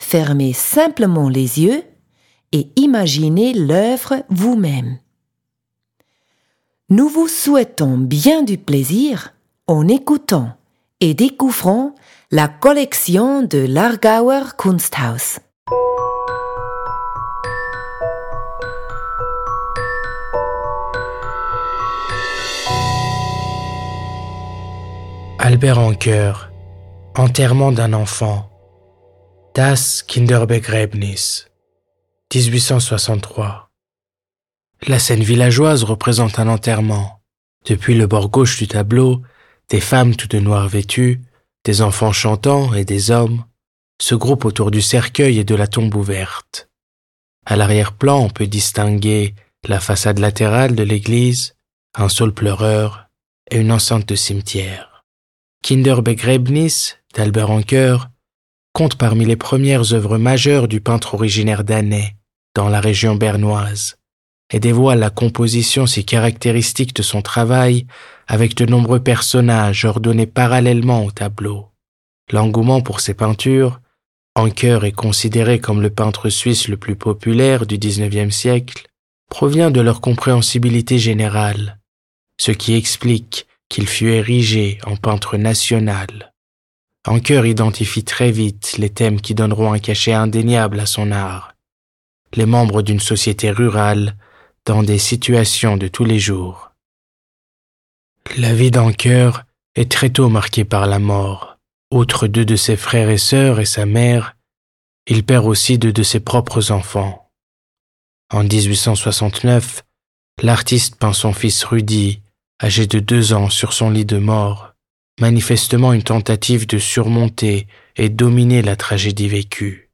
Fermez simplement les yeux et imaginez l'œuvre vous-même. Nous vous souhaitons bien du plaisir en écoutant et découvrant la collection de l'Argauer Kunsthaus. Albert Anker, enterrement d'un enfant. Das Kinderbegräbnis, 1863. La scène villageoise représente un enterrement. Depuis le bord gauche du tableau, des femmes toutes de noir vêtues, des enfants chantant et des hommes se groupent autour du cercueil et de la tombe ouverte. À l'arrière-plan, on peut distinguer la façade latérale de l'église, un saule pleureur et une enceinte de cimetière. Kinderbegräbnis d'Albert Anker compte parmi les premières œuvres majeures du peintre originaire d'Annay, dans la région bernoise, et dévoile la composition si caractéristique de son travail avec de nombreux personnages ordonnés parallèlement au tableau. L'engouement pour ses peintures, Anker est considéré comme le peintre suisse le plus populaire du XIXe siècle, provient de leur compréhensibilité générale, ce qui explique qu'il fut érigé en peintre national. Anker identifie très vite les thèmes qui donneront un cachet indéniable à son art. Les membres d'une société rurale dans des situations de tous les jours. La vie d'Anker est très tôt marquée par la mort. Outre deux de ses frères et sœurs et sa mère, il perd aussi deux de ses propres enfants. En 1869, l'artiste peint son fils Rudy, âgé de deux ans, sur son lit de mort manifestement une tentative de surmonter et dominer la tragédie vécue.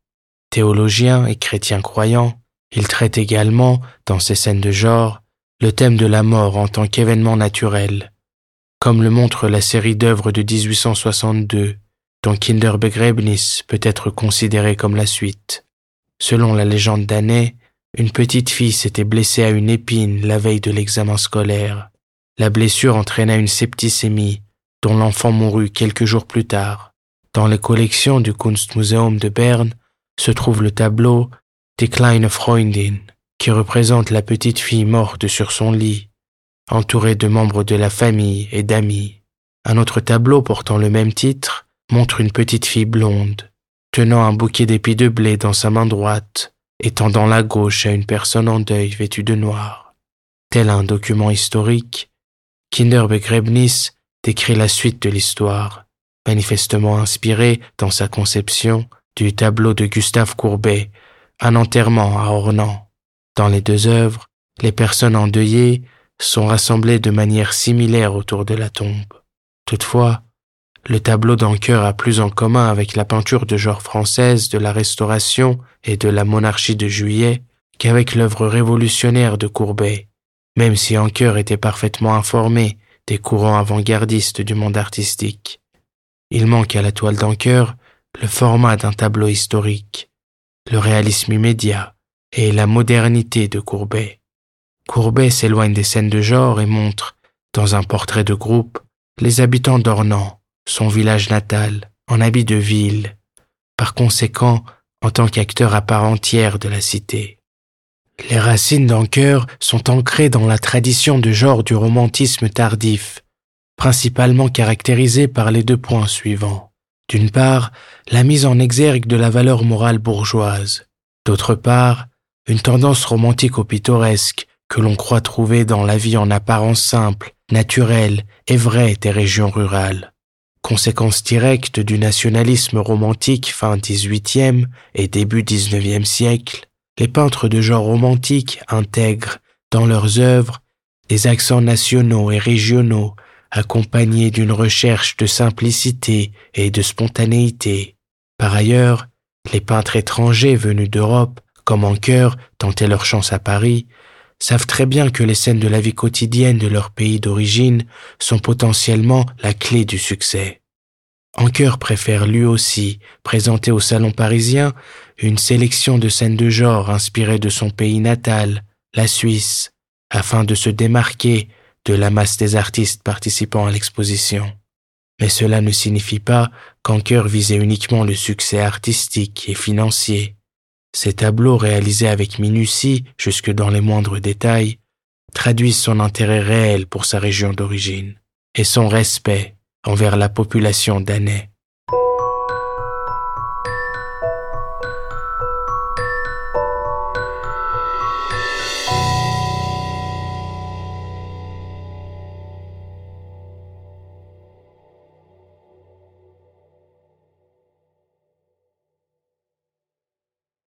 Théologien et chrétien croyant, il traite également, dans ses scènes de genre, le thème de la mort en tant qu'événement naturel, comme le montre la série d'œuvres de 1862, dont Kinderbegräbnis peut être considéré comme la suite. Selon la légende d'Année, une petite fille s'était blessée à une épine la veille de l'examen scolaire. La blessure entraîna une septicémie dont l'enfant mourut quelques jours plus tard. Dans les collections du Kunstmuseum de Berne se trouve le tableau Die kleine Freundin, qui représente la petite fille morte sur son lit, entourée de membres de la famille et d'amis. Un autre tableau portant le même titre montre une petite fille blonde, tenant un bouquet d'épis de blé dans sa main droite et tendant la gauche à une personne en deuil vêtue de noir. Tel un document historique, Kinderbegräbnis décrit la suite de l'histoire, manifestement inspiré dans sa conception du tableau de Gustave Courbet, Un enterrement à Ornans. Dans les deux œuvres, les personnes endeuillées sont rassemblées de manière similaire autour de la tombe. Toutefois, le tableau d'Anker a plus en commun avec la peinture de genre française de la Restauration et de la monarchie de Juillet qu'avec l'œuvre révolutionnaire de Courbet, même si Anker était parfaitement informé des courants avant-gardistes du monde artistique. Il manque à la toile d'Anker le format d'un tableau historique, le réalisme immédiat et la modernité de Courbet. Courbet s'éloigne des scènes de genre et montre, dans un portrait de groupe, les habitants d'Ornans, son village natal, en habit de ville, par conséquent en tant qu'acteur à part entière de la cité. Les racines d'Anker sont ancrées dans la tradition de genre du romantisme tardif, principalement caractérisé par les deux points suivants. D'une part, la mise en exergue de la valeur morale bourgeoise. D'autre part, une tendance romantique au pittoresque que l'on croit trouver dans la vie en apparence simple, naturelle et vraie des régions rurales. Conséquence directe du nationalisme romantique fin XVIIIe et début XIXe siècle, les peintres de genre romantique intègrent dans leurs œuvres des accents nationaux et régionaux accompagnés d'une recherche de simplicité et de spontanéité. Par ailleurs, les peintres étrangers venus d'Europe, comme en cœur, tentaient leur chance à Paris, savent très bien que les scènes de la vie quotidienne de leur pays d'origine sont potentiellement la clé du succès. Anker préfère lui aussi présenter au salon parisien une sélection de scènes de genre inspirées de son pays natal, la Suisse, afin de se démarquer de la masse des artistes participant à l'exposition. Mais cela ne signifie pas qu'Anker visait uniquement le succès artistique et financier. Ces tableaux réalisés avec minutie jusque dans les moindres détails traduisent son intérêt réel pour sa région d'origine et son respect envers la population d'Annay.